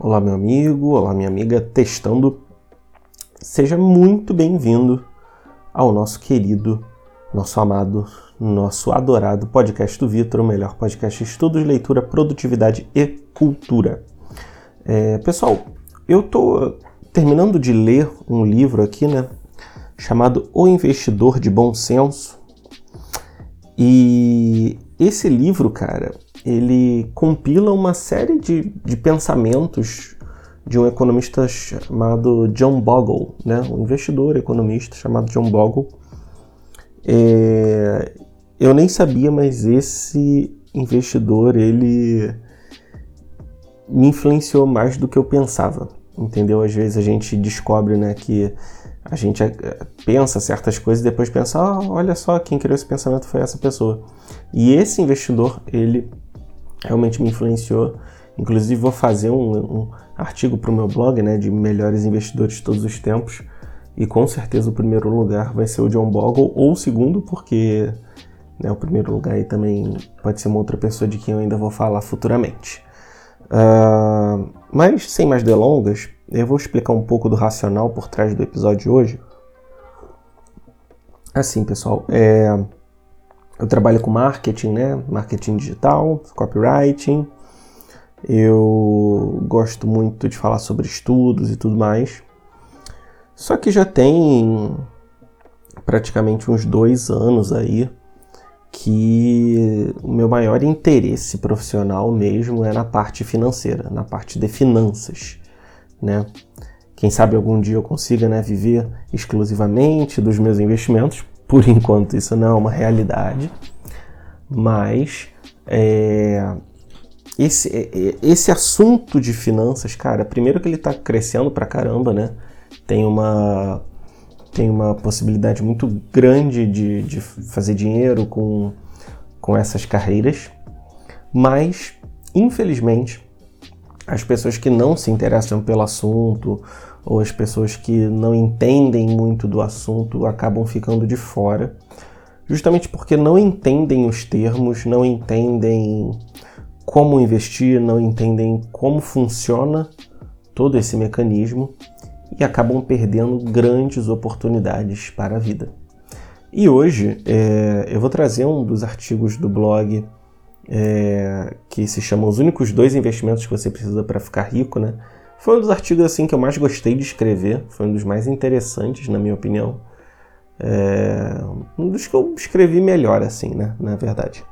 Olá, meu amigo, olá, minha amiga, testando. Seja muito bem-vindo ao nosso querido, nosso amado, nosso adorado podcast do Vitor, o melhor podcast de estudos, leitura, produtividade e cultura. É, pessoal, eu tô terminando de ler um livro aqui, né, chamado O Investidor de Bom Senso. E esse livro, cara, ele compila uma série de, de pensamentos de um economista chamado John Bogle, né? um investidor economista chamado John Bogle. É, eu nem sabia, mas esse investidor ele me influenciou mais do que eu pensava, entendeu? Às vezes a gente descobre, né, que a gente é, pensa certas coisas e depois pensa, oh, olha só, quem criou esse pensamento foi essa pessoa. E esse investidor, ele realmente me influenciou. Inclusive vou fazer um, um artigo para o meu blog, né, de melhores investidores de todos os tempos. E com certeza o primeiro lugar vai ser o John Bogle, ou o segundo, porque né, o primeiro lugar aí também pode ser uma outra pessoa de quem eu ainda vou falar futuramente. Uh, mas sem mais delongas, eu vou explicar um pouco do racional por trás do episódio de hoje. Assim, pessoal, é, eu trabalho com marketing, né? Marketing digital, copywriting. Eu gosto muito de falar sobre estudos e tudo mais. Só que já tem praticamente uns dois anos aí que o meu maior interesse profissional mesmo é na parte financeira, na parte de finanças, né? Quem sabe algum dia eu consiga né, viver exclusivamente dos meus investimentos, por enquanto isso não é uma realidade, mas é, esse, é, é, esse assunto de finanças, cara, primeiro que ele está crescendo pra caramba, né? Tem uma, tem uma possibilidade muito grande de, de fazer dinheiro com, com essas carreiras, mas infelizmente as pessoas que não se interessam pelo assunto ou as pessoas que não entendem muito do assunto acabam ficando de fora, justamente porque não entendem os termos, não entendem como investir, não entendem como funciona todo esse mecanismo e acabam perdendo grandes oportunidades para a vida. E hoje é, eu vou trazer um dos artigos do blog é, que se chama Os únicos dois investimentos que você precisa para ficar rico, né? Foi um dos artigos assim que eu mais gostei de escrever, foi um dos mais interessantes, na minha opinião. É, um dos que eu escrevi melhor, assim, né? Na verdade.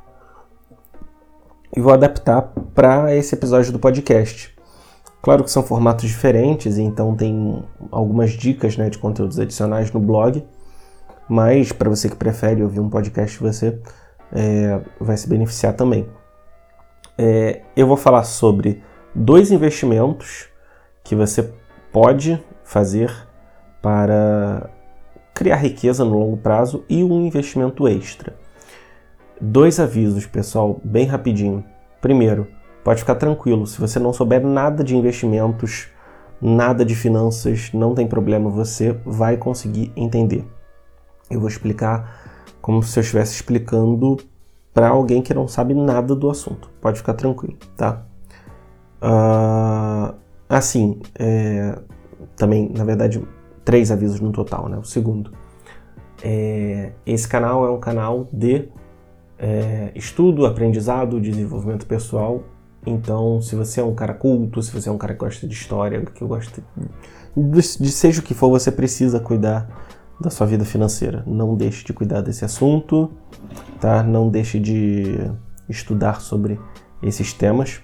E vou adaptar para esse episódio do podcast. Claro que são formatos diferentes, então tem algumas dicas né, de conteúdos adicionais no blog, mas para você que prefere ouvir um podcast, você é, vai se beneficiar também. É, eu vou falar sobre dois investimentos que você pode fazer para criar riqueza no longo prazo e um investimento extra. Dois avisos, pessoal, bem rapidinho. Primeiro, pode ficar tranquilo, se você não souber nada de investimentos, nada de finanças, não tem problema, você vai conseguir entender. Eu vou explicar como se eu estivesse explicando para alguém que não sabe nada do assunto. Pode ficar tranquilo, tá? Uh, Assim, é, também, na verdade, três avisos no total, né? O segundo, é, esse canal é um canal de é, estudo, aprendizado, desenvolvimento pessoal. Então, se você é um cara culto, se você é um cara que gosta de história, que gosta de, de seja o que for, você precisa cuidar da sua vida financeira. Não deixe de cuidar desse assunto, tá? Não deixe de estudar sobre esses temas.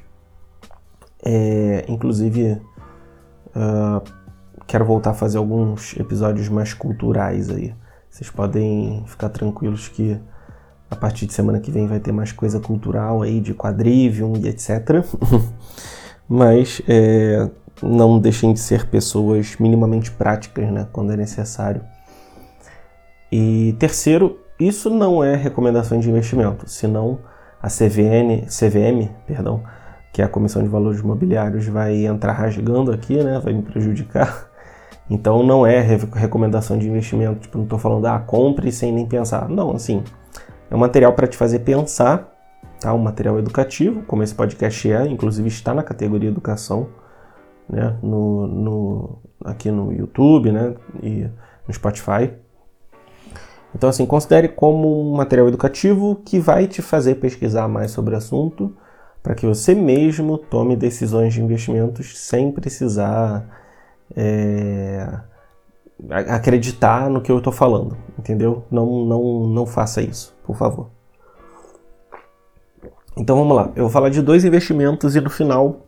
É, inclusive, uh, quero voltar a fazer alguns episódios mais culturais aí. Vocês podem ficar tranquilos que a partir de semana que vem vai ter mais coisa cultural aí, de quadrivium e etc. Mas é, não deixem de ser pessoas minimamente práticas, né, quando é necessário. E terceiro, isso não é recomendação de investimento, senão a CVN, CVM, perdão, que é a Comissão de Valores Imobiliários vai entrar rasgando aqui, né? Vai me prejudicar. Então não é recomendação de investimento, tipo, não estou falando, ah, compre sem nem pensar. Não, assim, é um material para te fazer pensar, tá? Um material educativo, como esse podcast é, inclusive está na categoria educação. né, no, no, aqui no YouTube né, e no Spotify. Então, assim, considere como um material educativo que vai te fazer pesquisar mais sobre o assunto para que você mesmo tome decisões de investimentos sem precisar é, acreditar no que eu estou falando, entendeu? Não, não, não faça isso, por favor. Então vamos lá, eu vou falar de dois investimentos e no final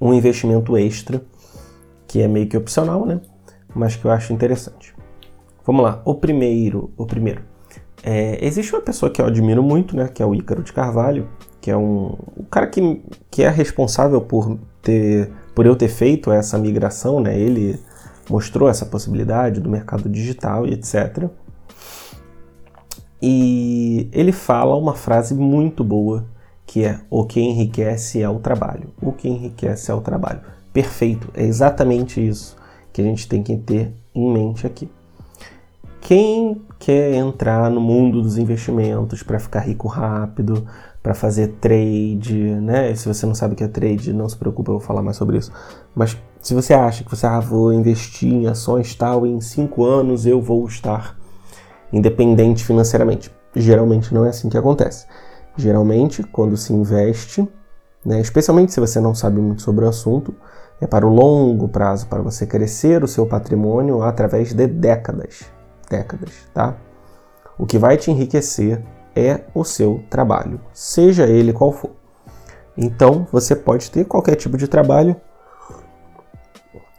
um investimento extra, que é meio que opcional, né? Mas que eu acho interessante. Vamos lá, o primeiro, o primeiro. É, existe uma pessoa que eu admiro muito, né? Que é o Ícaro de Carvalho, que é um, um cara que, que é responsável por ter, por eu ter feito essa migração, né? Ele mostrou essa possibilidade do mercado digital e etc. E ele fala uma frase muito boa que é o que enriquece é o trabalho. O que enriquece é o trabalho. Perfeito, é exatamente isso que a gente tem que ter em mente aqui. Quem quer entrar no mundo dos investimentos para ficar rico rápido, para fazer trade, né? Se você não sabe o que é trade, não se preocupe, eu vou falar mais sobre isso. Mas se você acha que você ah, vou investir em ações tal, em cinco anos eu vou estar independente financeiramente, geralmente não é assim que acontece. Geralmente, quando se investe, né, especialmente se você não sabe muito sobre o assunto, é para o longo prazo, para você crescer o seu patrimônio através de décadas. Décadas, tá? O que vai te enriquecer é o seu trabalho, seja ele qual for. Então, você pode ter qualquer tipo de trabalho.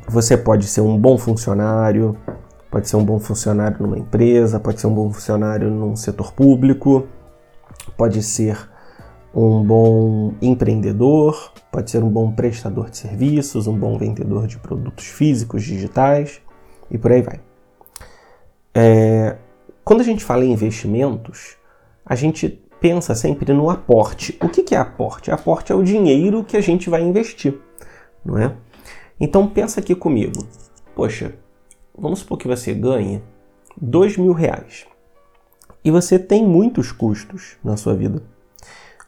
Você pode ser um bom funcionário, pode ser um bom funcionário numa empresa, pode ser um bom funcionário num setor público, pode ser um bom empreendedor, pode ser um bom prestador de serviços, um bom vendedor de produtos físicos, digitais e por aí vai. É, quando a gente fala em investimentos, a gente pensa sempre no aporte. O que é aporte? Aporte é o dinheiro que a gente vai investir, não é? Então pensa aqui comigo. Poxa, vamos supor que você ganhe dois mil reais e você tem muitos custos na sua vida.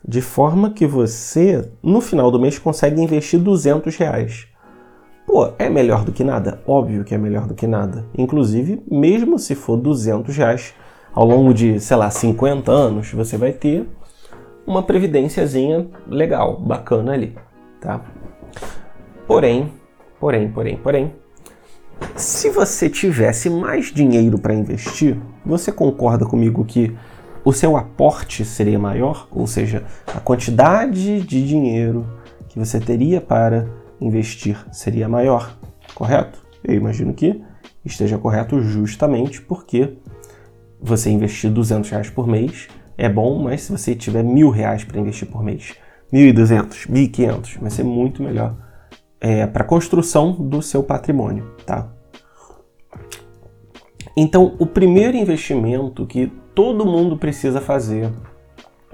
De forma que você, no final do mês, consegue investir 200 reais. Pô, é melhor do que nada? Óbvio que é melhor do que nada. Inclusive, mesmo se for 200 reais, ao longo de, sei lá, 50 anos, você vai ter uma previdênciazinha legal, bacana ali, tá? Porém, porém, porém, porém, se você tivesse mais dinheiro para investir, você concorda comigo que o seu aporte seria maior? Ou seja, a quantidade de dinheiro que você teria para investir seria maior, correto? Eu imagino que esteja correto justamente porque você investir 200 reais por mês é bom, mas se você tiver mil reais para investir por mês, 1.200, 1.500, vai ser muito melhor é, para a construção do seu patrimônio, tá? Então, o primeiro investimento que todo mundo precisa fazer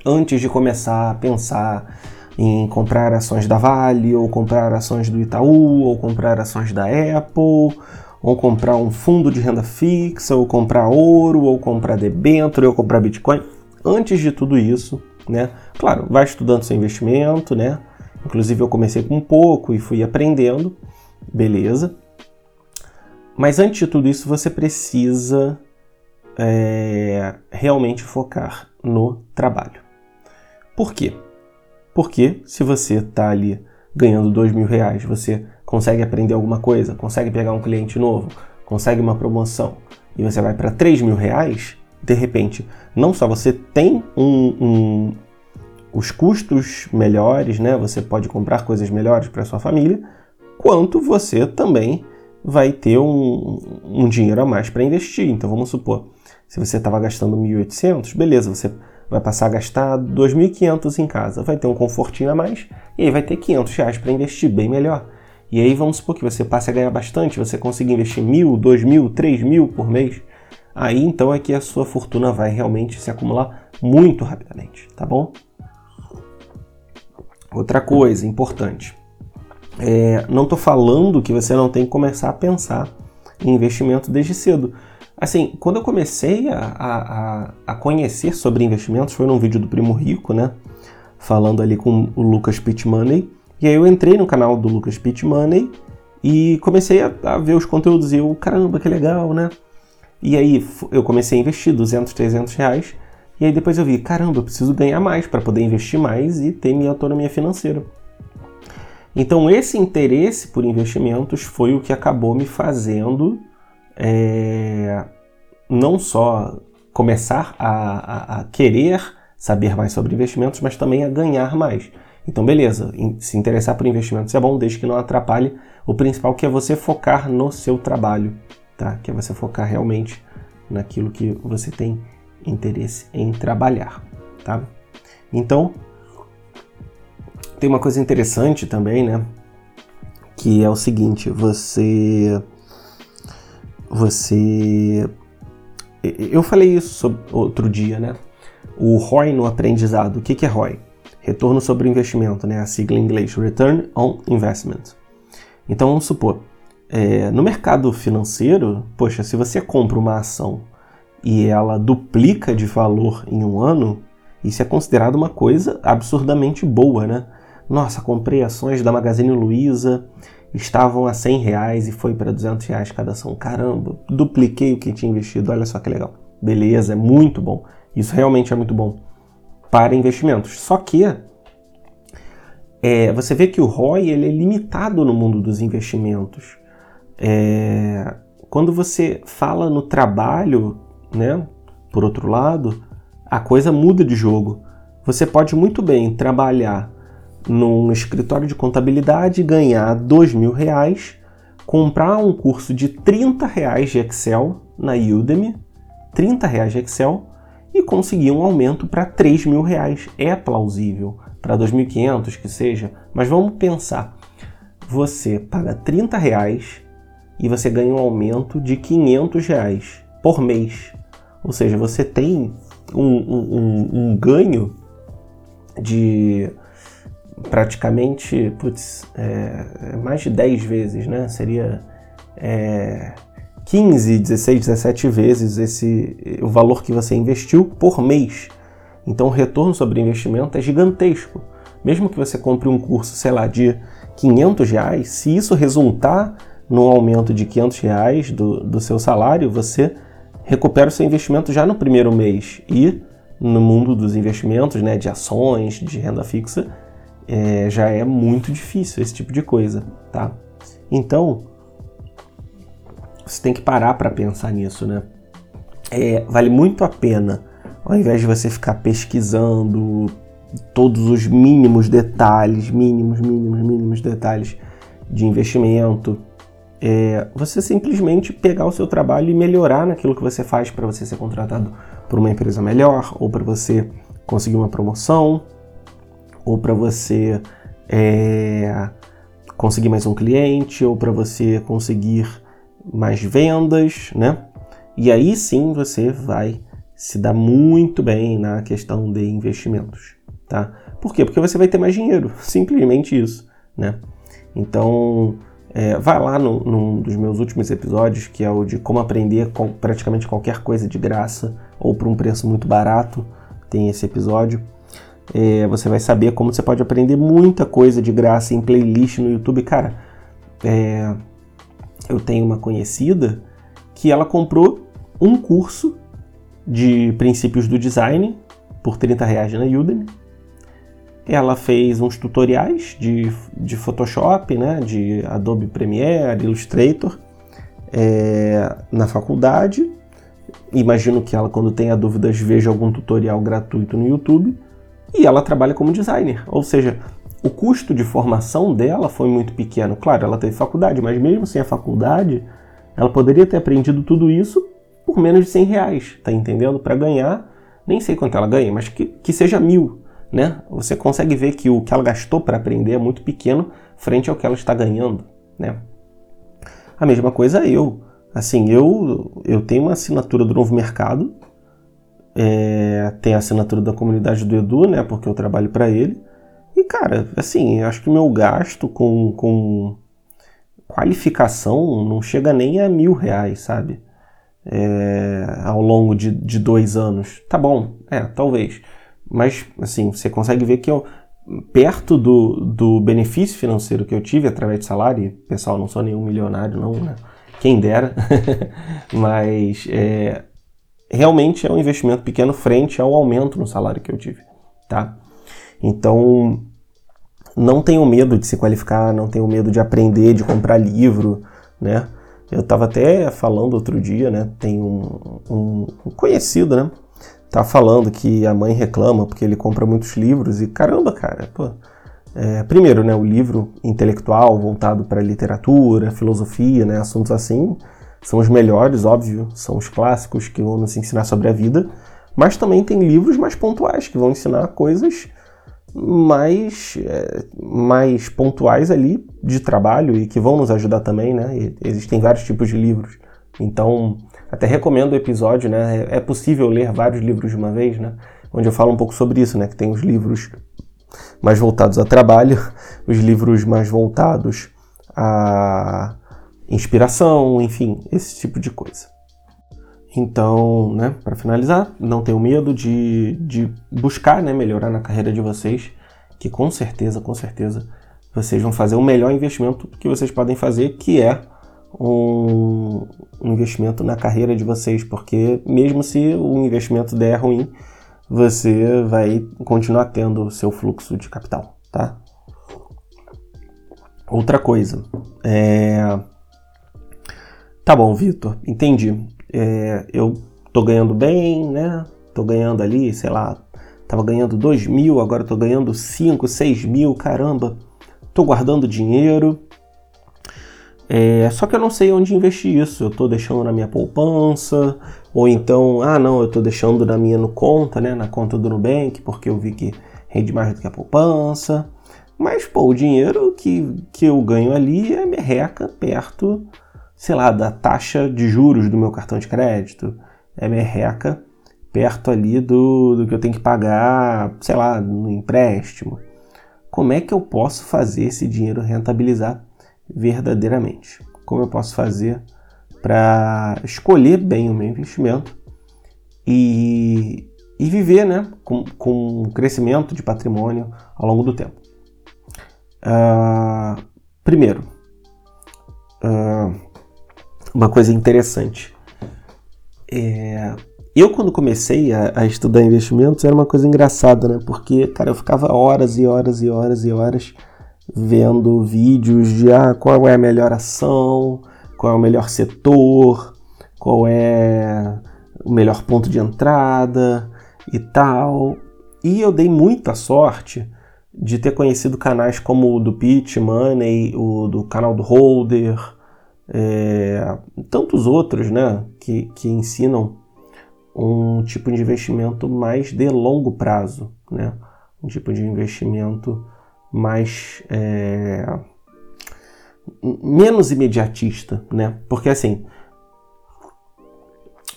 antes de começar a pensar em comprar ações da Vale, ou comprar ações do Itaú, ou comprar ações da Apple, ou comprar um fundo de renda fixa, ou comprar ouro, ou comprar debênture, ou comprar Bitcoin. Antes de tudo isso, né? Claro, vai estudando seu investimento, né? Inclusive eu comecei com um pouco e fui aprendendo, beleza. Mas antes de tudo isso, você precisa é, realmente focar no trabalho. Por quê? Porque se você está ali ganhando dois mil reais, você consegue aprender alguma coisa, consegue pegar um cliente novo, consegue uma promoção e você vai para três mil reais, de repente, não só você tem um, um, os custos melhores, né? Você pode comprar coisas melhores para sua família, quanto você também vai ter um, um dinheiro a mais para investir. Então vamos supor, se você estava gastando 1.800, beleza, você vai passar a gastar 2.500 em casa, vai ter um confortinho a mais e aí vai ter 500 reais para investir, bem melhor. E aí vamos supor que você passe a ganhar bastante, você consiga investir mil, dois mil, três mil por mês. Aí então é que a sua fortuna vai realmente se acumular muito rapidamente, tá bom? Outra coisa importante, é, não estou falando que você não tem que começar a pensar em investimento desde cedo. Assim, quando eu comecei a, a, a conhecer sobre investimentos, foi num vídeo do Primo Rico, né? Falando ali com o Lucas Pitt Money. E aí eu entrei no canal do Lucas Pitt Money E comecei a, a, ver os conteúdos e eu, caramba, que legal, né? E aí eu comecei a investir 200, 300 reais. E aí depois eu vi, caramba, eu preciso ganhar mais para poder investir mais e ter minha autonomia financeira. Então esse interesse por investimentos foi o que acabou me fazendo é, não só começar a, a, a querer saber mais sobre investimentos, mas também a ganhar mais. Então, beleza, se interessar por investimentos é bom, desde que não atrapalhe o principal, que é você focar no seu trabalho, tá? Que é você focar realmente naquilo que você tem interesse em trabalhar, tá? Então, tem uma coisa interessante também, né? Que é o seguinte, você você eu falei isso outro dia, né? O ROI no aprendizado. O que é ROI? Retorno sobre investimento, né? A sigla em inglês, Return on Investment. Então vamos supor, é, no mercado financeiro, poxa, se você compra uma ação e ela duplica de valor em um ano, isso é considerado uma coisa absurdamente boa, né? Nossa, comprei ações da Magazine Luiza, estavam a 100 reais e foi para 200 reais cada ação. Caramba, dupliquei o que tinha investido, olha só que legal. Beleza, é muito bom. Isso realmente é muito bom para investimentos. Só que é, você vê que o ROI ele é limitado no mundo dos investimentos. É, quando você fala no trabalho, né, por outro lado, a coisa muda de jogo. Você pode muito bem trabalhar num escritório de contabilidade, ganhar dois mil reais, comprar um curso de 30 reais de Excel na Udemy, 30 reais de Excel, e conseguir um aumento para 3 mil reais. É plausível, para 2.500 que seja, mas vamos pensar. Você paga 30 reais e você ganha um aumento de 500 reais por mês. Ou seja, você tem um, um, um ganho de praticamente, putz, é, mais de 10 vezes, né? Seria é, 15, 16, 17 vezes esse o valor que você investiu por mês. Então o retorno sobre investimento é gigantesco. Mesmo que você compre um curso, sei lá, de 500 reais, se isso resultar num aumento de 500 reais do, do seu salário, você recupera o seu investimento já no primeiro mês. E no mundo dos investimentos, né, de ações, de renda fixa, é, já é muito difícil esse tipo de coisa, tá? Então, você tem que parar para pensar nisso, né? É, vale muito a pena, ao invés de você ficar pesquisando todos os mínimos detalhes, mínimos, mínimos, mínimos detalhes de investimento, é, você simplesmente pegar o seu trabalho e melhorar naquilo que você faz para você ser contratado por uma empresa melhor, ou para você conseguir uma promoção, ou para você é, conseguir mais um cliente, ou para você conseguir mais vendas, né? E aí sim você vai se dar muito bem na questão de investimentos, tá? Por quê? Porque você vai ter mais dinheiro, simplesmente isso, né? Então, é, vai lá no, num dos meus últimos episódios, que é o de como aprender com praticamente qualquer coisa de graça ou por um preço muito barato, tem esse episódio é, você vai saber como você pode aprender muita coisa de graça em playlist no YouTube. Cara, é, eu tenho uma conhecida que ela comprou um curso de princípios do design por 30 reais na Udemy. Ela fez uns tutoriais de, de Photoshop, né, de Adobe Premiere, Illustrator, é, na faculdade. Imagino que ela, quando tenha dúvidas, veja algum tutorial gratuito no YouTube e ela trabalha como designer, ou seja, o custo de formação dela foi muito pequeno. Claro, ela teve faculdade, mas mesmo sem a faculdade, ela poderia ter aprendido tudo isso por menos de 100 reais, tá entendendo? Para ganhar, nem sei quanto ela ganha, mas que, que seja mil, né? Você consegue ver que o que ela gastou para aprender é muito pequeno frente ao que ela está ganhando, né? A mesma coisa eu. Assim, eu, eu tenho uma assinatura do Novo Mercado, é, a assinatura da comunidade do Edu, né? Porque eu trabalho para ele. E, cara, assim, acho que o meu gasto com, com qualificação não chega nem a mil reais, sabe? É, ao longo de, de dois anos. Tá bom, é, talvez. Mas, assim, você consegue ver que eu, perto do, do benefício financeiro que eu tive através de salário, pessoal, não sou nenhum milionário, não, né? Quem dera, mas é, realmente é um investimento pequeno frente ao aumento no salário que eu tive, tá? Então, não tenham medo de se qualificar, não tenham medo de aprender, de comprar livro, né? Eu estava até falando outro dia, né? Tem um, um, conhecido, né? Tá falando que a mãe reclama porque ele compra muitos livros e caramba, cara, pô. É, primeiro, né, o livro intelectual voltado para literatura, filosofia, né, assuntos assim, são os melhores, óbvio, são os clássicos que vão nos ensinar sobre a vida, mas também tem livros mais pontuais que vão ensinar coisas mais, é, mais pontuais ali de trabalho e que vão nos ajudar também, né? E existem vários tipos de livros. Então, até recomendo o episódio, né? É, é possível ler vários livros de uma vez, né? Onde eu falo um pouco sobre isso, né? Que tem os livros mais voltados a trabalho, os livros mais voltados a inspiração, enfim, esse tipo de coisa. Então, né, para finalizar, não tenham medo de, de buscar né, melhorar na carreira de vocês, que com certeza, com certeza, vocês vão fazer o melhor investimento que vocês podem fazer, que é um, um investimento na carreira de vocês, porque mesmo se o investimento der ruim, você vai continuar tendo o seu fluxo de capital, tá? Outra coisa, é... Tá bom, Vitor, entendi é, eu tô ganhando bem, né? Tô ganhando ali, sei lá, tava ganhando 2 mil, agora tô ganhando 5, 6 mil, caramba, tô guardando dinheiro. É, só que eu não sei onde investir isso. Eu tô deixando na minha poupança, ou então, ah não, eu tô deixando na minha no conta, né? Na conta do Nubank, porque eu vi que rende mais do que a poupança. Mas, pô, o dinheiro que, que eu ganho ali é merreca perto sei lá, da taxa de juros do meu cartão de crédito, é merreca perto ali do, do que eu tenho que pagar, sei lá, no empréstimo. Como é que eu posso fazer esse dinheiro rentabilizar verdadeiramente? Como eu posso fazer para escolher bem o meu investimento e, e viver né, com, com um crescimento de patrimônio ao longo do tempo? Uh, primeiro, uh, uma coisa interessante. É, eu, quando comecei a, a, estudar investimentos, era uma coisa engraçada, né? Porque, cara, eu ficava horas e horas e horas e horas vendo vídeos de ah, qual é a melhor ação, qual é o melhor setor, qual é o melhor ponto de entrada e tal. E eu dei muita sorte de ter conhecido canais como o do Pitch Money, o do canal do Holder, é, tantos outros né, que, que ensinam um tipo de investimento mais de longo prazo, né? um tipo de investimento mais é, menos imediatista, né? Porque assim,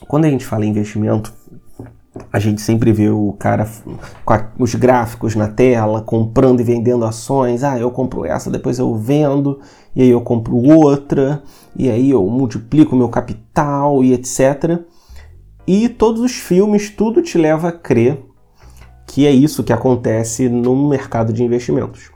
quando a gente fala em investimento, a gente sempre vê o cara com a, os gráficos na tela, comprando e vendendo ações. Ah, eu compro essa, depois eu vendo, e aí eu compro outra, e aí eu multiplico meu capital e etc. E todos os filmes, tudo te leva a crer que é isso que acontece no mercado de investimentos.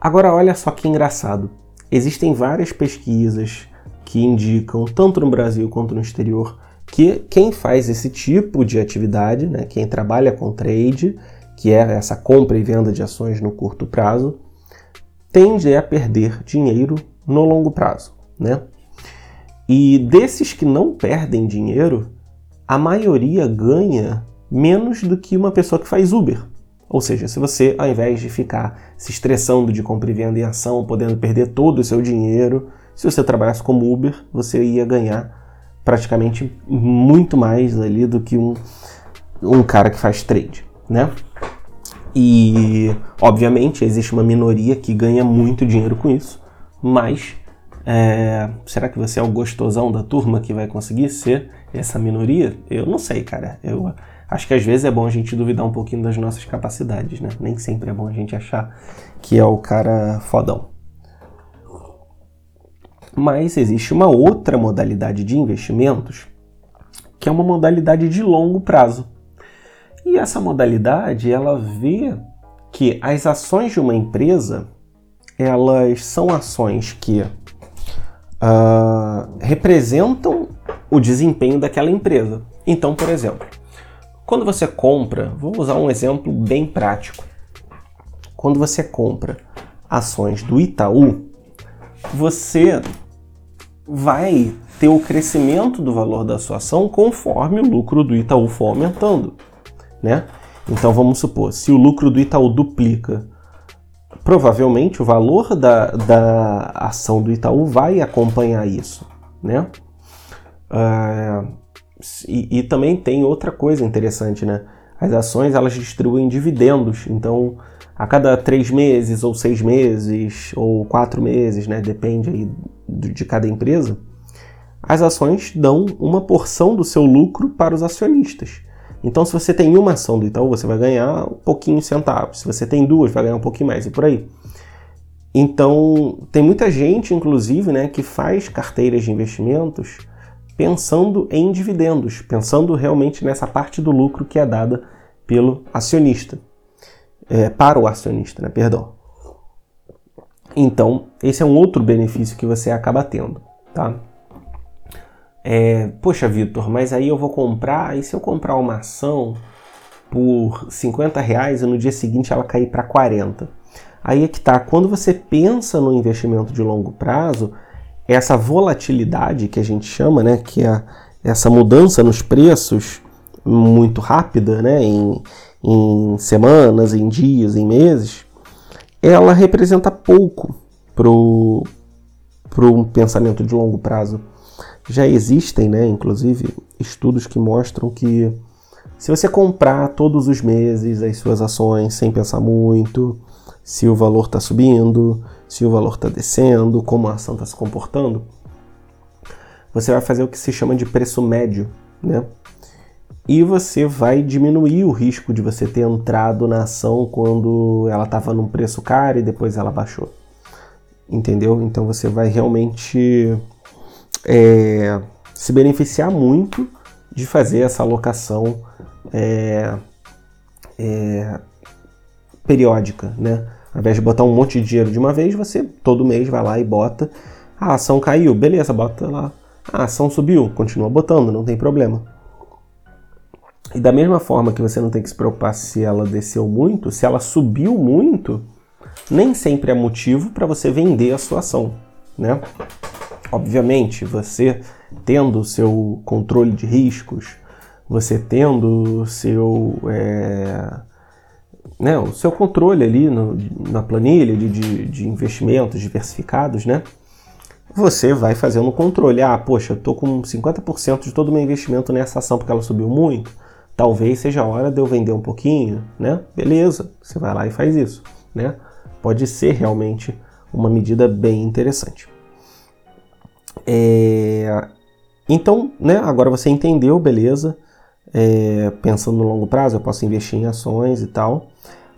Agora, olha só que engraçado. Existem várias pesquisas que indicam, tanto no Brasil quanto no exterior, que quem faz esse tipo de atividade, né, quem trabalha com trade, que é essa compra e venda de ações no curto prazo, tende a perder dinheiro no longo prazo, né? E desses que não perdem dinheiro, a maioria ganha menos do que uma pessoa que faz Uber. Ou seja, se você, ao invés de ficar se estressando de compra e venda em ação, podendo perder todo o seu dinheiro, se você trabalhasse como Uber, você ia ganhar praticamente muito mais ali do que um, um cara que faz trade, né? E, obviamente, existe uma minoria que ganha muito dinheiro com isso, mas é, será que você é o gostosão da turma que vai conseguir ser essa minoria? Eu não sei, cara. Eu acho que às vezes é bom a gente duvidar um pouquinho das nossas capacidades, né? Nem sempre é bom a gente achar que é o cara fodão. Mas existe uma outra modalidade de investimentos que é uma modalidade de longo prazo. E essa modalidade ela vê que as ações de uma empresa elas são ações que uh, representam o desempenho daquela empresa. Então, por exemplo, quando você compra, vou usar um exemplo bem prático. Quando você compra ações do Itaú, você vai ter o crescimento do valor da sua ação conforme o lucro do Itaú for aumentando, né? Então vamos supor, se o lucro do Itaú duplica, provavelmente o valor da, da ação do Itaú vai acompanhar isso, né? Uh, e, e, também tem outra coisa interessante, né? As ações elas distribuem dividendos, então a cada três meses ou seis meses ou quatro meses, né? Depende aí de cada empresa. As ações dão uma porção do seu lucro para os acionistas. Então, se você tem uma ação do Itaú, você vai ganhar um pouquinho centavos. Se você tem duas, vai ganhar um pouquinho mais e por aí. Então, tem muita gente, inclusive, né, que faz carteiras de investimentos pensando em dividendos, pensando realmente nessa parte do lucro que é dada pelo acionista, é, para o acionista, né, perdão. Então, esse é um outro benefício que você acaba tendo, tá? É, Poxa, Vitor, mas aí eu vou comprar, e se eu comprar uma ação por 50 reais e no dia seguinte ela cair para 40? Aí é que tá, quando você pensa no investimento de longo prazo, essa volatilidade que a gente chama, né, que é essa mudança nos preços muito rápida, né, em, em semanas, em dias, em meses, ela representa pouco para um pensamento de longo prazo. Já existem, né, inclusive, estudos que mostram que se você comprar todos os meses as suas ações sem pensar muito, se o valor está subindo, se o valor está descendo, como a ação está se comportando, você vai fazer o que se chama de preço médio, né? E você vai diminuir o risco de você ter entrado na ação quando ela estava num preço caro e depois ela baixou. Entendeu? Então você vai realmente é, se beneficiar muito de fazer essa alocação é, é, periódica, né? Ao invés de botar um monte de dinheiro de uma vez, você todo mês vai lá e bota. A ação caiu, beleza, bota lá. A ação subiu, continua botando, não tem problema. E da mesma forma que você não tem que se preocupar se ela desceu muito, se ela subiu muito, nem sempre é motivo para você vender a sua ação, né? Obviamente, você tendo o seu controle de riscos, você tendo o seu, é, né, o seu controle ali no, na planilha de, de, de, investimentos diversificados, né? Você vai fazendo um controle. Ah, poxa, eu estou com 50% de todo o meu investimento nessa ação porque ela subiu muito. Talvez seja a hora de eu vender um pouquinho, né? Beleza, você vai lá e faz isso, né? Pode ser realmente uma medida bem interessante. É... Então, né, agora você entendeu, beleza. É... Pensando no longo prazo, eu posso investir em ações e tal.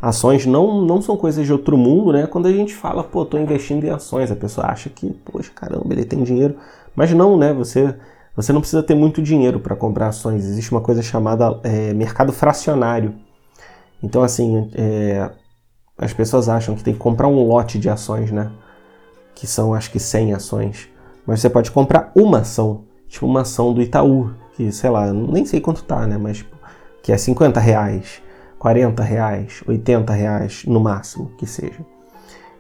Ações não, não são coisas de outro mundo, né? Quando a gente fala, pô, tô investindo em ações, a pessoa acha que, poxa, caramba, ele tem dinheiro. Mas não, né? Você, você não precisa ter muito dinheiro para comprar ações. Existe uma coisa chamada é, mercado fracionário. Então, assim, é, as pessoas acham que tem que comprar um lote de ações, né? Que são, acho que, 100 ações. Mas você pode comprar uma ação, tipo uma ação do Itaú, que sei lá, nem sei quanto tá, né? Mas tipo, que é 50 reais, 40 reais, 80 reais no máximo que seja.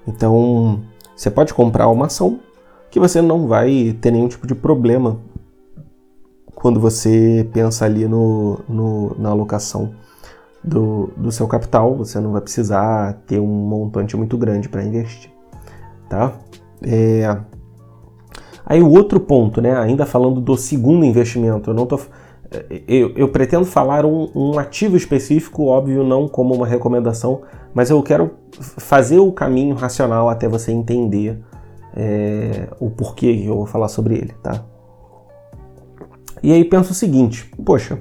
Então você pode comprar uma ação que você não vai ter nenhum tipo de problema quando você pensa ali no, no na alocação do, do seu capital, você não vai precisar ter um montante muito grande para investir, tá? É, Aí o outro ponto, né, ainda falando do segundo investimento, eu não tô, eu, eu pretendo falar um, um, ativo específico, óbvio, não como uma recomendação, mas eu quero fazer o caminho racional até você entender é, o porquê que eu vou falar sobre ele, tá? E aí penso o seguinte, poxa,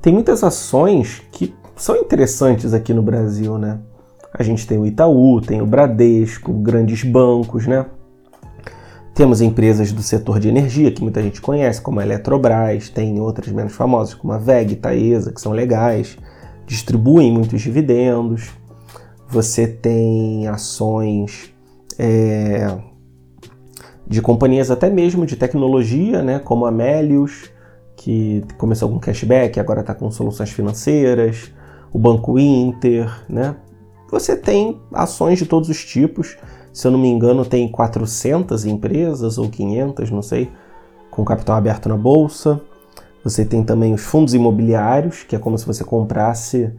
tem muitas ações que são interessantes aqui no Brasil, né? A gente tem o Itaú, tem o Bradesco, grandes bancos, né? Temos empresas do setor de energia, que muita gente conhece, como a Eletrobras, tem outras menos famosas, como a VEG, Taesa, que são legais, distribuem muitos dividendos. você tem ações é, de companhias até mesmo de tecnologia, né, como a Melius, que começou com cashback, agora está com soluções financeiras, o Banco Inter, né? Você tem ações de todos os tipos. Se eu não me engano, tem 400 empresas ou 500, não sei, com capital aberto na bolsa. Você tem também os fundos imobiliários, que é como se você comprasse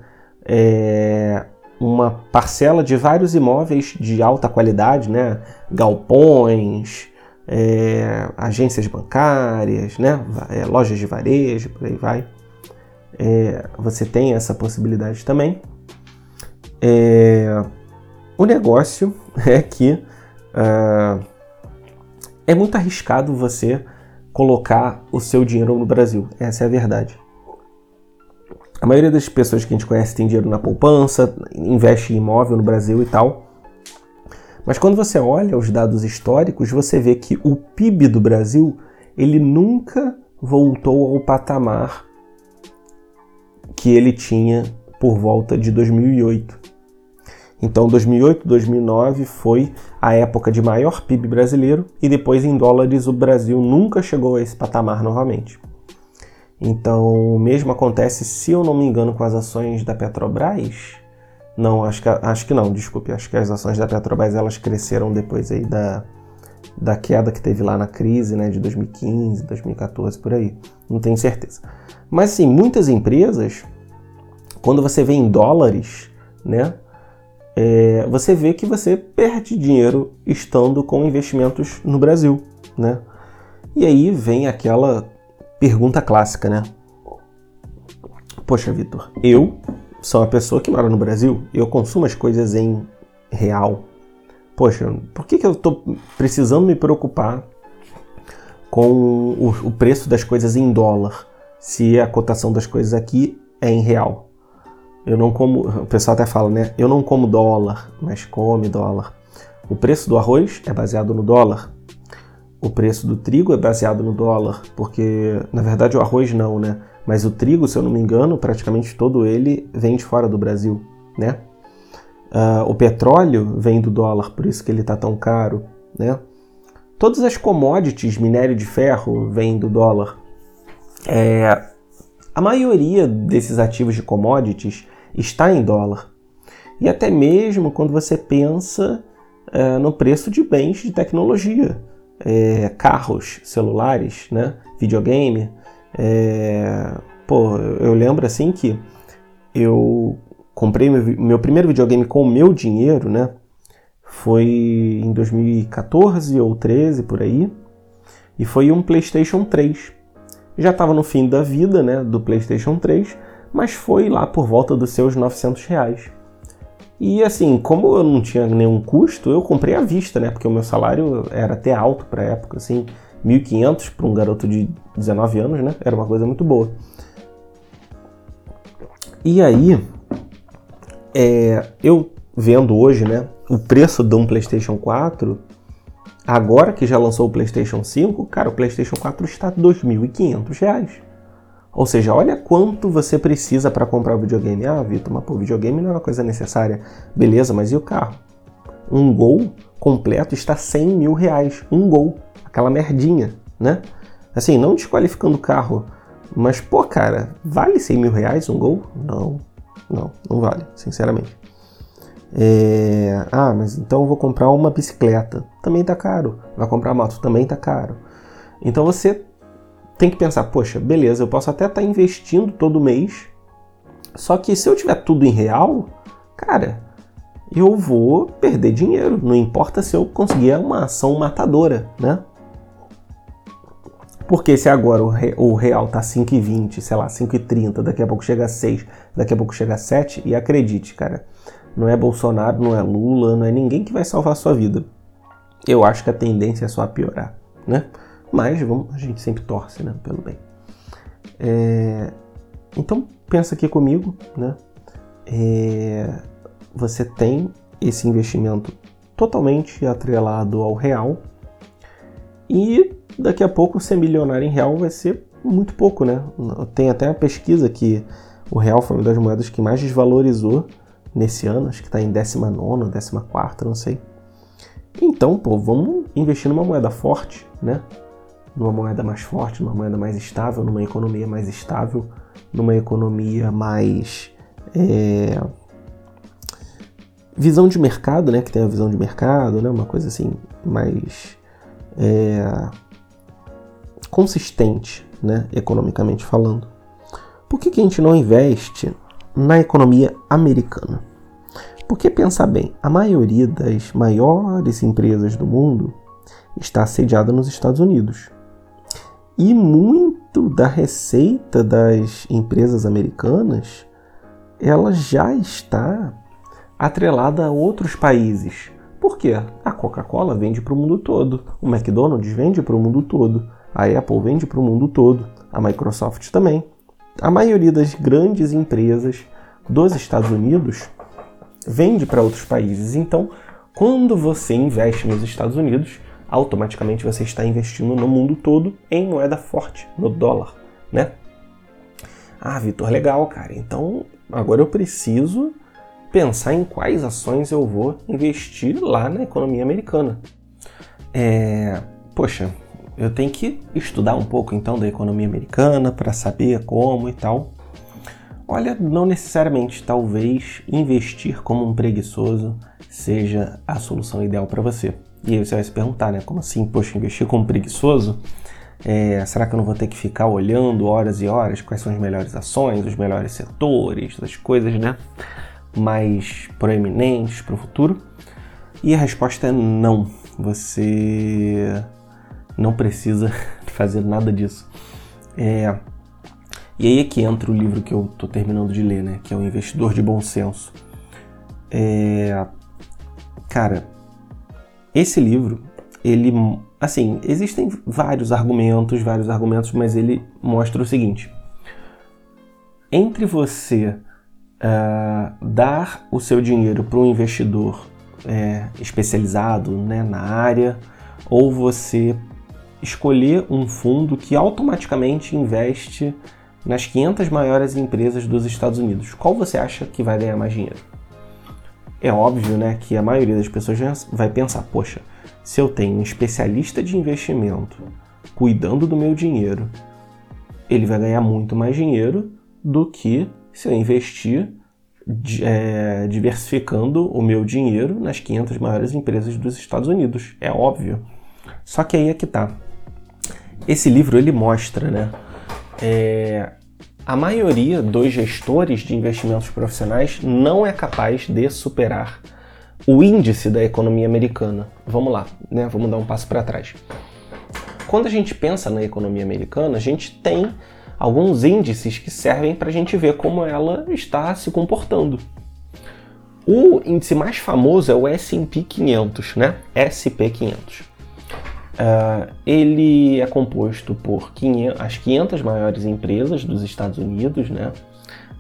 é, uma parcela de vários imóveis de alta qualidade, né? Galpões, é, agências bancárias, né? É, lojas de varejo, por aí vai. É, você tem essa possibilidade também. É, o negócio é que uh, é muito arriscado você colocar o seu dinheiro no Brasil. Essa é a verdade. A maioria das pessoas que a gente conhece tem dinheiro na poupança, investe em imóvel no Brasil e tal. Mas quando você olha os dados históricos, você vê que o PIB do Brasil ele nunca voltou ao patamar que ele tinha por volta de 2008. Então, 2008, 2009 foi a época de maior PIB brasileiro e depois em dólares o Brasil nunca chegou a esse patamar novamente. Então, o mesmo acontece, se eu não me engano, com as ações da Petrobras. Não, acho que, acho que não, desculpe. Acho que as ações da Petrobras elas cresceram depois aí da, da queda que teve lá na crise né, de 2015, 2014, por aí. Não tenho certeza. Mas, sim, muitas empresas, quando você vê em dólares, né, é, você vê que você perde dinheiro estando com investimentos no Brasil, né? E aí vem aquela pergunta clássica, né? Poxa, Vitor, eu sou uma pessoa que mora no Brasil, eu consumo as coisas em real. Poxa, por que, que eu estou precisando me preocupar com o, o preço das coisas em dólar, se a cotação das coisas aqui é em real? Eu não como, o pessoal até fala, né? Eu não como dólar, mas come dólar. O preço do arroz é baseado no dólar. O preço do trigo é baseado no dólar, porque na verdade o arroz não, né? Mas o trigo, se eu não me engano, praticamente todo ele vem de fora do Brasil, né? Uh, o petróleo vem do dólar, por isso que ele está tão caro, né? Todas as commodities, minério de ferro, vem do dólar. É, a maioria desses ativos de commodities está em dólar. E até mesmo quando você pensa é, no preço de bens de tecnologia, é, carros, celulares, né, videogame. É, pô, eu lembro assim que eu comprei meu, meu primeiro videogame com o meu dinheiro, né? Foi em 2014 ou 13 por aí, e foi um PlayStation 3. Já estava no fim da vida, né, do PlayStation 3, mas foi lá por volta dos seus 900 reais. E assim, como eu não tinha nenhum custo, eu comprei à vista, né? Porque o meu salário era até alto para época, assim, 1.500 para um garoto de 19 anos, né? Era uma coisa muito boa. E aí, é, eu vendo hoje, né, o preço de um PlayStation 4, agora que já lançou o PlayStation 5, cara, o PlayStation 4 está 2.500 reais. Ou seja, olha quanto você precisa para comprar o videogame. Ah, Vitor, mas pô, videogame não é uma coisa necessária. Beleza, mas e o carro? Um gol completo está 100 mil reais. Um gol. Aquela merdinha, né? Assim, não desqualificando o carro. Mas, pô, cara, vale 100 mil reais um gol? Não, não, não vale, sinceramente. É... Ah, mas então eu vou comprar uma bicicleta. Também tá caro. Vai comprar moto? Também tá caro. Então você tem que pensar, poxa, beleza, eu posso até estar tá investindo todo mês, só que se eu tiver tudo em real, cara, eu vou perder dinheiro. Não importa se eu conseguir uma ação matadora, né? Porque se agora o, re, o real tá 5,20, sei lá, 5,30, daqui a pouco chega a 6, daqui a pouco chega a 7, e acredite, cara, não é Bolsonaro, não é Lula, não é ninguém que vai salvar a sua vida. Eu acho que a tendência é só piorar, né? Mas vamos, a gente sempre torce né, pelo bem. É, então pensa aqui comigo, né? É, você tem esse investimento totalmente atrelado ao real e daqui a pouco ser milionário em real vai ser muito pouco, né? Tem até uma pesquisa que o real foi uma das moedas que mais desvalorizou nesse ano, acho que está em 19, 14, não sei. Então, pô, vamos investir numa moeda forte, né? Numa moeda mais forte, numa moeda mais estável, numa economia mais estável, numa economia mais. É... Visão de mercado, né? Que tem a visão de mercado, né? Uma coisa assim, mais. É... Consistente, né? Economicamente falando. Por que, que a gente não investe na economia americana? Porque pensa bem, a maioria das maiores empresas do mundo está sediada nos Estados Unidos. E muito da receita das empresas americanas ela já está atrelada a outros países. Por quê? A Coca-Cola vende para o mundo todo, o McDonald's vende para o mundo todo, a Apple vende para o mundo todo, a Microsoft também. A maioria das grandes empresas dos Estados Unidos vende para outros países. Então, quando você investe nos Estados Unidos, automaticamente você está investindo no mundo todo em moeda forte, no dólar, né? Ah, Vitor, legal, cara. Então, agora eu preciso pensar em quais ações eu vou investir lá na economia americana. É, poxa, eu tenho que estudar um pouco então da economia americana para saber como e tal. Olha, não necessariamente, talvez investir como um preguiçoso seja a solução ideal para você. E aí você vai se perguntar, né? Como assim, poxa, investir como preguiçoso? É, será que eu não vou ter que ficar olhando horas e horas quais são as melhores ações, os melhores setores, as coisas, né? Mais proeminentes para o futuro? E a resposta é não. Você não precisa fazer nada disso. É, e aí é que entra o livro que eu estou terminando de ler, né? Que é o Investidor de Bom Senso. É... Cara, esse livro, ele, assim, existem vários argumentos, vários argumentos, mas ele mostra o seguinte: entre você uh, dar o seu dinheiro para um investidor é, especializado né, na área, ou você escolher um fundo que automaticamente investe nas 500 maiores empresas dos Estados Unidos, qual você acha que vai ganhar mais dinheiro? É óbvio, né, que a maioria das pessoas vai pensar, poxa, se eu tenho um especialista de investimento cuidando do meu dinheiro, ele vai ganhar muito mais dinheiro do que se eu investir é, diversificando o meu dinheiro nas 500 maiores empresas dos Estados Unidos. É óbvio. Só que aí é que tá. Esse livro ele mostra, né, é, a maioria dos gestores de investimentos profissionais não é capaz de superar o índice da economia americana. Vamos lá, né? Vamos dar um passo para trás. Quando a gente pensa na economia americana, a gente tem alguns índices que servem para a gente ver como ela está se comportando. O índice mais famoso é o S&P 500, né? SP 500. Uh, ele é composto por 500, as 500 maiores empresas dos Estados Unidos, né?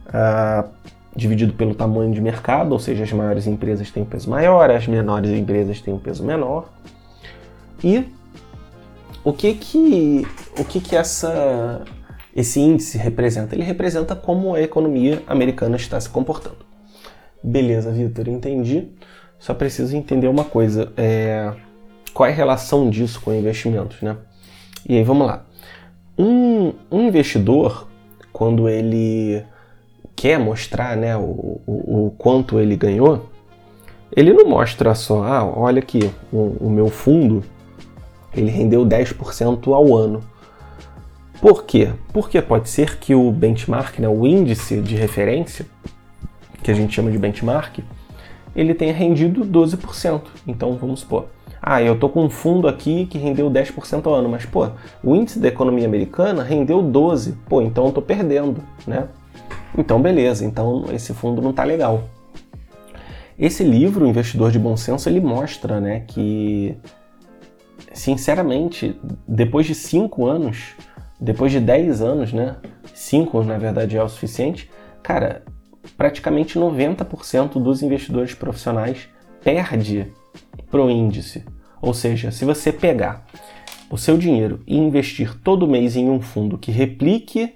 Uh, dividido pelo tamanho de mercado, ou seja, as maiores empresas têm um peso maior, as menores empresas têm um peso menor. E o que que, o que, que essa, esse índice representa? Ele representa como a economia americana está se comportando. Beleza, Vitor, entendi. Só preciso entender uma coisa. É qual é a relação disso com investimentos, né? E aí vamos lá. Um, um investidor, quando ele quer mostrar né, o, o, o, quanto ele ganhou, ele não mostra só, ah, olha aqui, o, o meu fundo ele rendeu 10% ao ano. Por quê? Porque pode ser que o benchmark, né, o índice de referência, que a gente chama de benchmark, ele tenha rendido 12%. Então vamos supor, ah, eu tô com um fundo aqui que rendeu 10% ao ano, mas pô, o índice da economia americana rendeu 12. Pô, então eu tô perdendo, né? Então beleza, então esse fundo não tá legal. Esse livro, Investidor de Bom Senso, ele mostra, né, que sinceramente, depois de 5 anos, depois de 10 anos, né, 5 na verdade é o suficiente, cara, praticamente 90% dos investidores profissionais perde pro índice. Ou seja, se você pegar o seu dinheiro e investir todo mês em um fundo que replique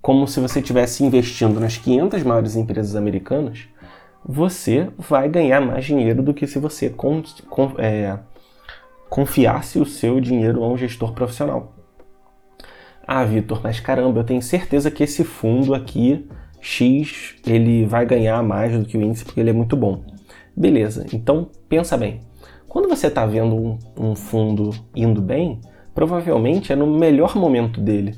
como se você estivesse investindo nas 500 maiores empresas americanas, você vai ganhar mais dinheiro do que se você con, con, é, confiasse o seu dinheiro a um gestor profissional. Ah, Vitor, mas caramba, eu tenho certeza que esse fundo aqui, X, ele vai ganhar mais do que o índice porque ele é muito bom. Beleza, então pensa bem. Quando você está vendo um, um fundo indo bem, provavelmente é no melhor momento dele.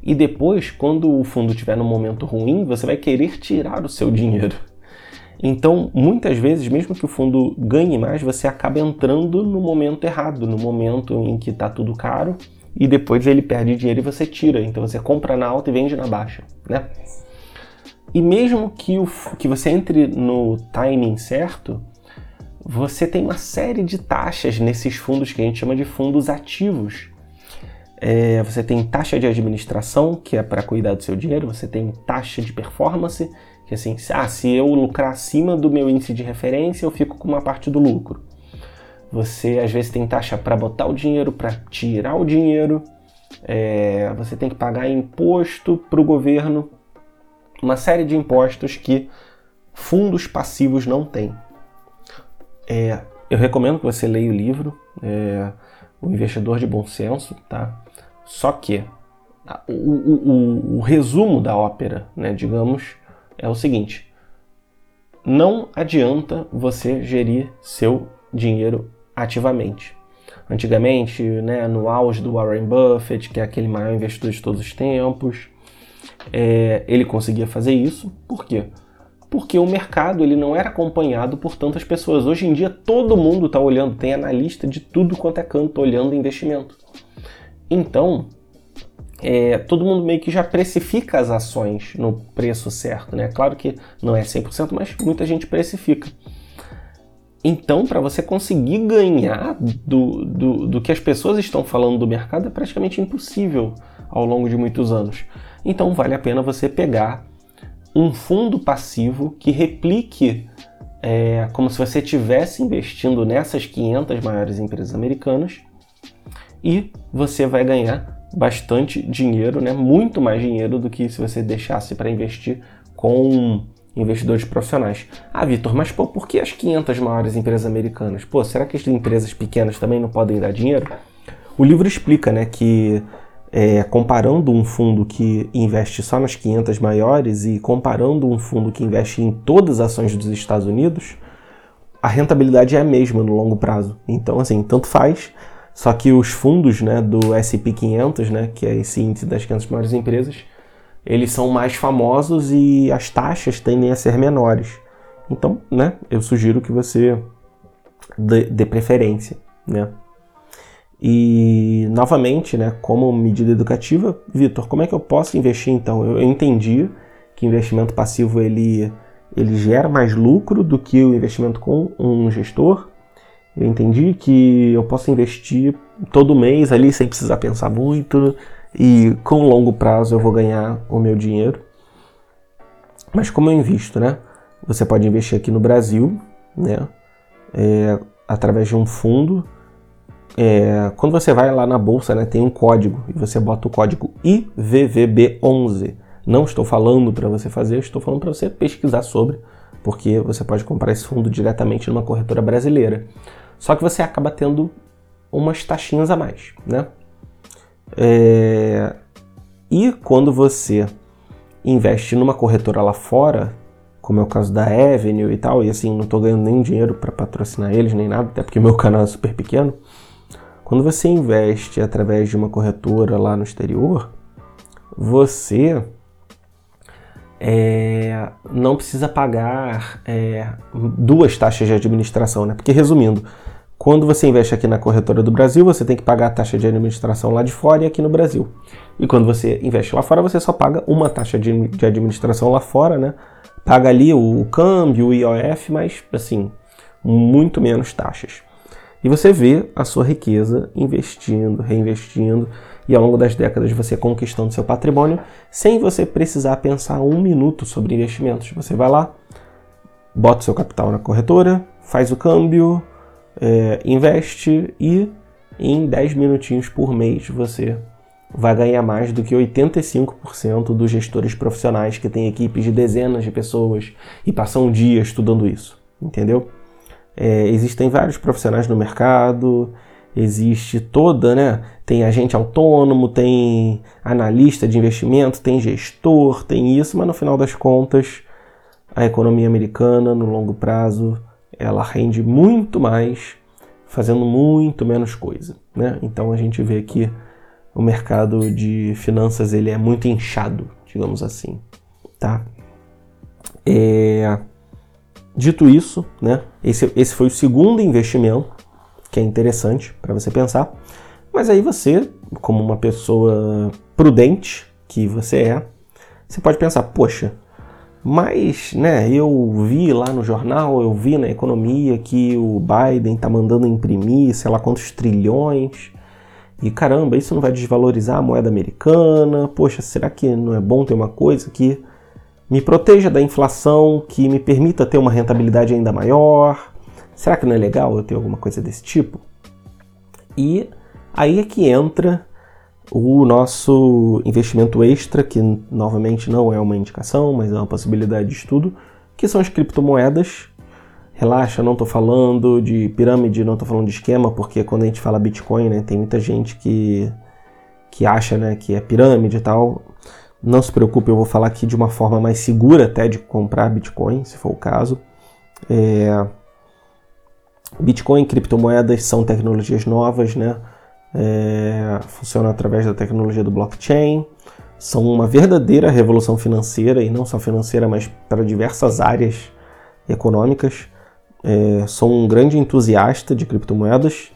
E depois, quando o fundo estiver no momento ruim, você vai querer tirar o seu dinheiro. Então, muitas vezes, mesmo que o fundo ganhe mais, você acaba entrando no momento errado, no momento em que está tudo caro e depois ele perde dinheiro e você tira. Então você compra na alta e vende na baixa, né? E mesmo que, o, que você entre no timing certo, você tem uma série de taxas nesses fundos que a gente chama de fundos ativos. É, você tem taxa de administração, que é para cuidar do seu dinheiro, você tem taxa de performance, que é assim, ah, se eu lucrar acima do meu índice de referência, eu fico com uma parte do lucro. Você às vezes tem taxa para botar o dinheiro, para tirar o dinheiro. É, você tem que pagar imposto para o governo, uma série de impostos que fundos passivos não têm. É, eu recomendo que você leia o livro, é, O Investidor de Bom Senso, tá? Só que o, o, o, o resumo da ópera, né, digamos, é o seguinte: não adianta você gerir seu dinheiro ativamente. Antigamente, né, no auge do Warren Buffett, que é aquele maior investidor de todos os tempos, é, ele conseguia fazer isso. Por quê? Porque o mercado ele não era acompanhado por tantas pessoas. Hoje em dia todo mundo está olhando, tem analista de tudo quanto é canto olhando investimento. Então, é, todo mundo meio que já precifica as ações no preço certo, né? Claro que não é 100%, mas muita gente precifica. Então, para você conseguir ganhar do, do, do, que as pessoas estão falando do mercado é praticamente impossível ao longo de muitos anos. Então, vale a pena você pegar um fundo passivo que replique é, como se você estivesse investindo nessas 500 maiores empresas americanas e você vai ganhar bastante dinheiro, né? muito mais dinheiro do que se você deixasse para investir com investidores profissionais. Ah, Vitor, mas pô, por que as 500 maiores empresas americanas? Pô, será que as empresas pequenas também não podem dar dinheiro? O livro explica, né, que é, comparando um fundo que investe só nas 500 maiores e comparando um fundo que investe em todas as ações dos Estados Unidos, a rentabilidade é a mesma no longo prazo. Então, assim, tanto faz. Só que os fundos, né, do S&P 500, né, que é esse índice das 500 maiores empresas, eles são mais famosos e as taxas tendem a ser menores. Então, né, eu sugiro que você dê, dê preferência, né? E novamente, né, como medida educativa, Vitor, como é que eu posso investir então? Eu, entendi que investimento passivo ele ele gera mais lucro do que o investimento com um gestor. Eu entendi que eu posso investir todo mês ali sem precisar pensar muito e com longo prazo eu vou ganhar o meu dinheiro. Mas como eu invisto, né? Você pode investir aqui no Brasil, né? É, através de um fundo. É, quando você vai lá na bolsa, né, tem um código e você bota o código IVVB11. Não estou falando para você fazer, estou falando para você pesquisar sobre, porque você pode comprar esse fundo diretamente numa corretora brasileira. Só que você acaba tendo umas taxinhas a mais, né? É... E quando você investe numa corretora lá fora, como é o caso da Avenue e tal, e assim, não estou ganhando nem dinheiro para patrocinar eles, nem nada, até porque meu canal é super pequeno. Quando você investe através de uma corretora lá no exterior, você é, não precisa pagar é, duas taxas de administração, né? Porque resumindo, quando você investe aqui na corretora do Brasil, você tem que pagar a taxa de administração lá de fora e aqui no Brasil. E quando você investe lá fora, você só paga uma taxa de, de administração lá fora, né? Paga ali o, o câmbio, o IOF, mas assim, muito menos taxas. E você vê a sua riqueza investindo, reinvestindo e ao longo das décadas você conquistando seu patrimônio sem você precisar pensar um minuto sobre investimentos. Você vai lá, bota seu capital na corretora, faz o câmbio, é, investe e em 10 minutinhos por mês você vai ganhar mais do que 85% dos gestores profissionais que têm equipes de dezenas de pessoas e passam um dia estudando isso, entendeu? É, existem vários profissionais no mercado, existe toda, né? Tem agente autônomo, tem analista de investimento, tem gestor, tem isso, mas no final das contas, a economia americana, no longo prazo, ela rende muito mais fazendo muito menos coisa, né? Então a gente vê que o mercado de finanças ele é muito inchado, digamos assim, tá? É... Dito isso, né? Esse, esse foi o segundo investimento que é interessante para você pensar. Mas aí você, como uma pessoa prudente que você é, você pode pensar, poxa, mas, né, eu vi lá no jornal, eu vi na economia que o Biden tá mandando imprimir, sei lá quantos trilhões. E caramba, isso não vai desvalorizar a moeda americana? Poxa, será que não é bom ter uma coisa que me proteja da inflação, que me permita ter uma rentabilidade ainda maior? Será que não é legal eu ter alguma coisa desse tipo? E aí é que entra o nosso investimento extra, que novamente não é uma indicação, mas é uma possibilidade de estudo, que são as criptomoedas. Relaxa, não estou falando de pirâmide, não estou falando de esquema, porque quando a gente fala Bitcoin, né, tem muita gente que, que acha né, que é pirâmide e tal. Não se preocupe, eu vou falar aqui de uma forma mais segura até de comprar Bitcoin, se for o caso. É, Bitcoin e criptomoedas são tecnologias novas, né? É, funcionam através da tecnologia do blockchain, são uma verdadeira revolução financeira, e não só financeira, mas para diversas áreas econômicas. É, sou um grande entusiasta de criptomoedas,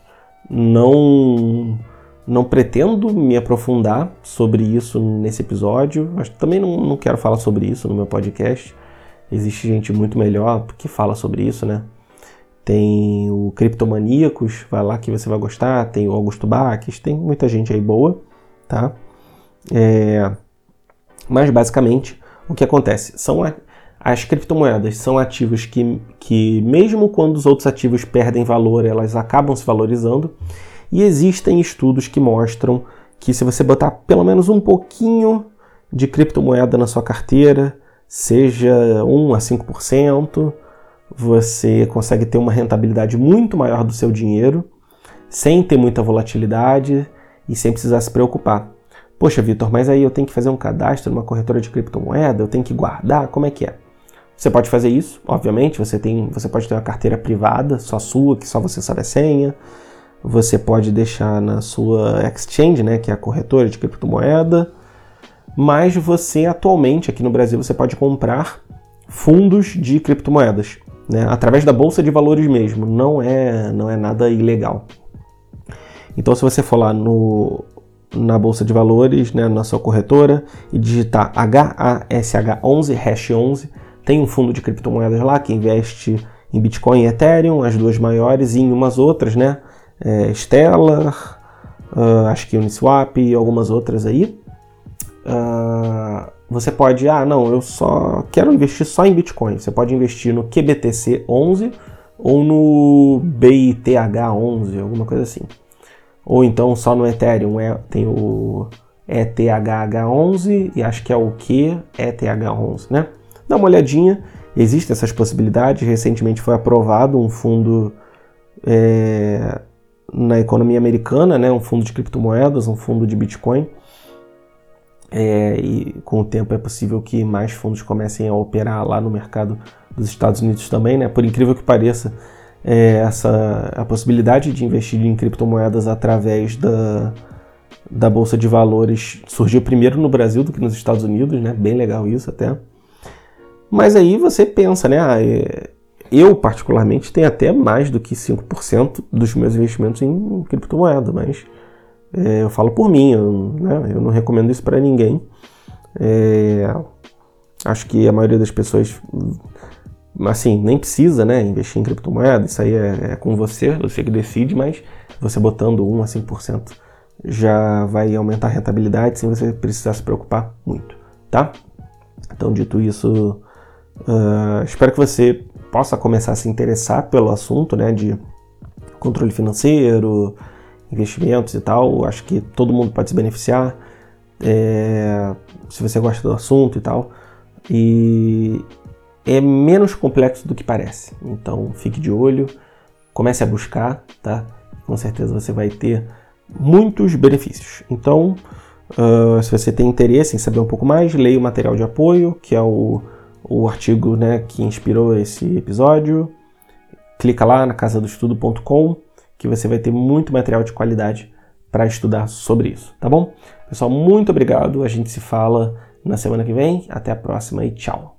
não, não pretendo me aprofundar sobre isso nesse episódio, mas também não, não quero falar sobre isso no meu podcast. Existe gente muito melhor que fala sobre isso, né? Tem o Criptomaníacos, vai lá que você vai gostar. Tem o Augusto Baques, tem muita gente aí boa, tá? É... Mas basicamente, o que acontece? São a... as criptomoedas são ativos que, que, mesmo quando os outros ativos perdem valor, elas acabam se valorizando. E existem estudos que mostram que se você botar pelo menos um pouquinho de criptomoeda na sua carteira, seja 1 a 5%, você consegue ter uma rentabilidade muito maior do seu dinheiro, sem ter muita volatilidade e sem precisar se preocupar. Poxa, Vitor, mas aí eu tenho que fazer um cadastro numa corretora de criptomoeda, eu tenho que guardar, como é que é? Você pode fazer isso, obviamente, você, tem, você pode ter uma carteira privada, só sua, que só você sabe a senha. Você pode deixar na sua exchange, né, que é a corretora de criptomoeda. Mas você atualmente aqui no Brasil você pode comprar fundos de criptomoedas né, através da bolsa de valores mesmo, não é, não é nada ilegal. Então, se você for lá no, na bolsa de valores, né, na sua corretora, e digitar HASH11, hash 11, tem um fundo de criptomoedas lá que investe em Bitcoin e Ethereum, as duas maiores, e em umas outras, né, é, Stellar, uh, acho que Uniswap e algumas outras aí. Uh, você pode, ah, não, eu só quero investir só em Bitcoin. Você pode investir no QBTC 11 ou no BITH 11, alguma coisa assim. Ou então só no Ethereum, é, tem o ETHH11 e acho que é o QETH11, né? Dá uma olhadinha, existem essas possibilidades. Recentemente foi aprovado um fundo é, na economia americana, né? um fundo de criptomoedas, um fundo de Bitcoin é, e com o tempo é possível que mais fundos comecem a operar lá no mercado dos Estados Unidos também, né? Por incrível que pareça, é, essa a possibilidade de investir em criptomoedas através da, da bolsa de valores surgiu primeiro no Brasil do que nos Estados Unidos, né? Bem legal isso até. Mas aí você pensa, né? Ah, é, eu particularmente tenho até mais do que 5% dos meus investimentos em criptomoeda, mas é, eu falo por mim, eu, né, eu não recomendo isso para ninguém. É, acho que a maioria das pessoas, assim, nem precisa né, investir em criptomoeda, isso aí é, é com você, você que decide, mas você botando 1 a 5% já vai aumentar a rentabilidade sem você precisar se preocupar muito, tá? Então, dito isso, uh, espero que você possa começar a se interessar pelo assunto, né, de controle financeiro, investimentos e tal. Acho que todo mundo pode se beneficiar é, se você gosta do assunto e tal. E é menos complexo do que parece. Então fique de olho, comece a buscar, tá? Com certeza você vai ter muitos benefícios. Então, uh, se você tem interesse em saber um pouco mais, leia o material de apoio, que é o, o artigo né, que inspirou esse episódio. Clica lá na casadoestudo.com que você vai ter muito material de qualidade para estudar sobre isso, tá bom? Pessoal, muito obrigado. A gente se fala na semana que vem. Até a próxima e tchau.